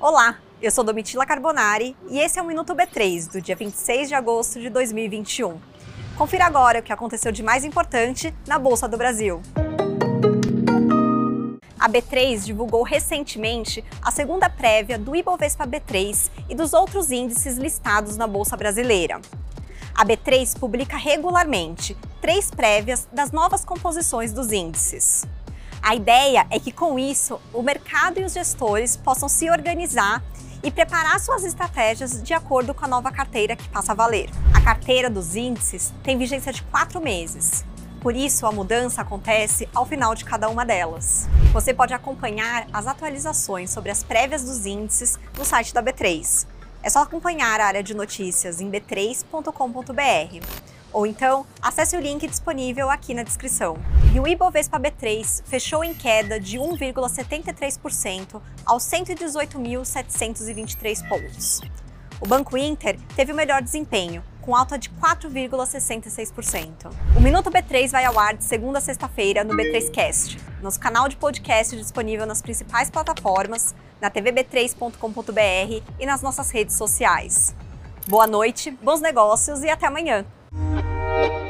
Olá, eu sou Domitila Carbonari e esse é o Minuto B3 do dia 26 de agosto de 2021. Confira agora o que aconteceu de mais importante na Bolsa do Brasil. A B3 divulgou recentemente a segunda prévia do Ibovespa B3 e dos outros índices listados na Bolsa Brasileira. A B3 publica regularmente três prévias das novas composições dos índices. A ideia é que, com isso, o mercado e os gestores possam se organizar e preparar suas estratégias de acordo com a nova carteira que passa a valer. A carteira dos índices tem vigência de quatro meses por isso, a mudança acontece ao final de cada uma delas. Você pode acompanhar as atualizações sobre as prévias dos índices no site da B3. É só acompanhar a área de notícias em b3.com.br. Ou então, acesse o link disponível aqui na descrição. E o Ibovespa B3 fechou em queda de 1,73% aos 118.723 pontos. O Banco Inter teve o melhor desempenho, com alta de 4,66%. O Minuto B3 vai ao ar de segunda a sexta-feira no B3Cast, nosso canal de podcast disponível nas principais plataformas, na tvb3.com.br e nas nossas redes sociais. Boa noite, bons negócios e até amanhã! thank you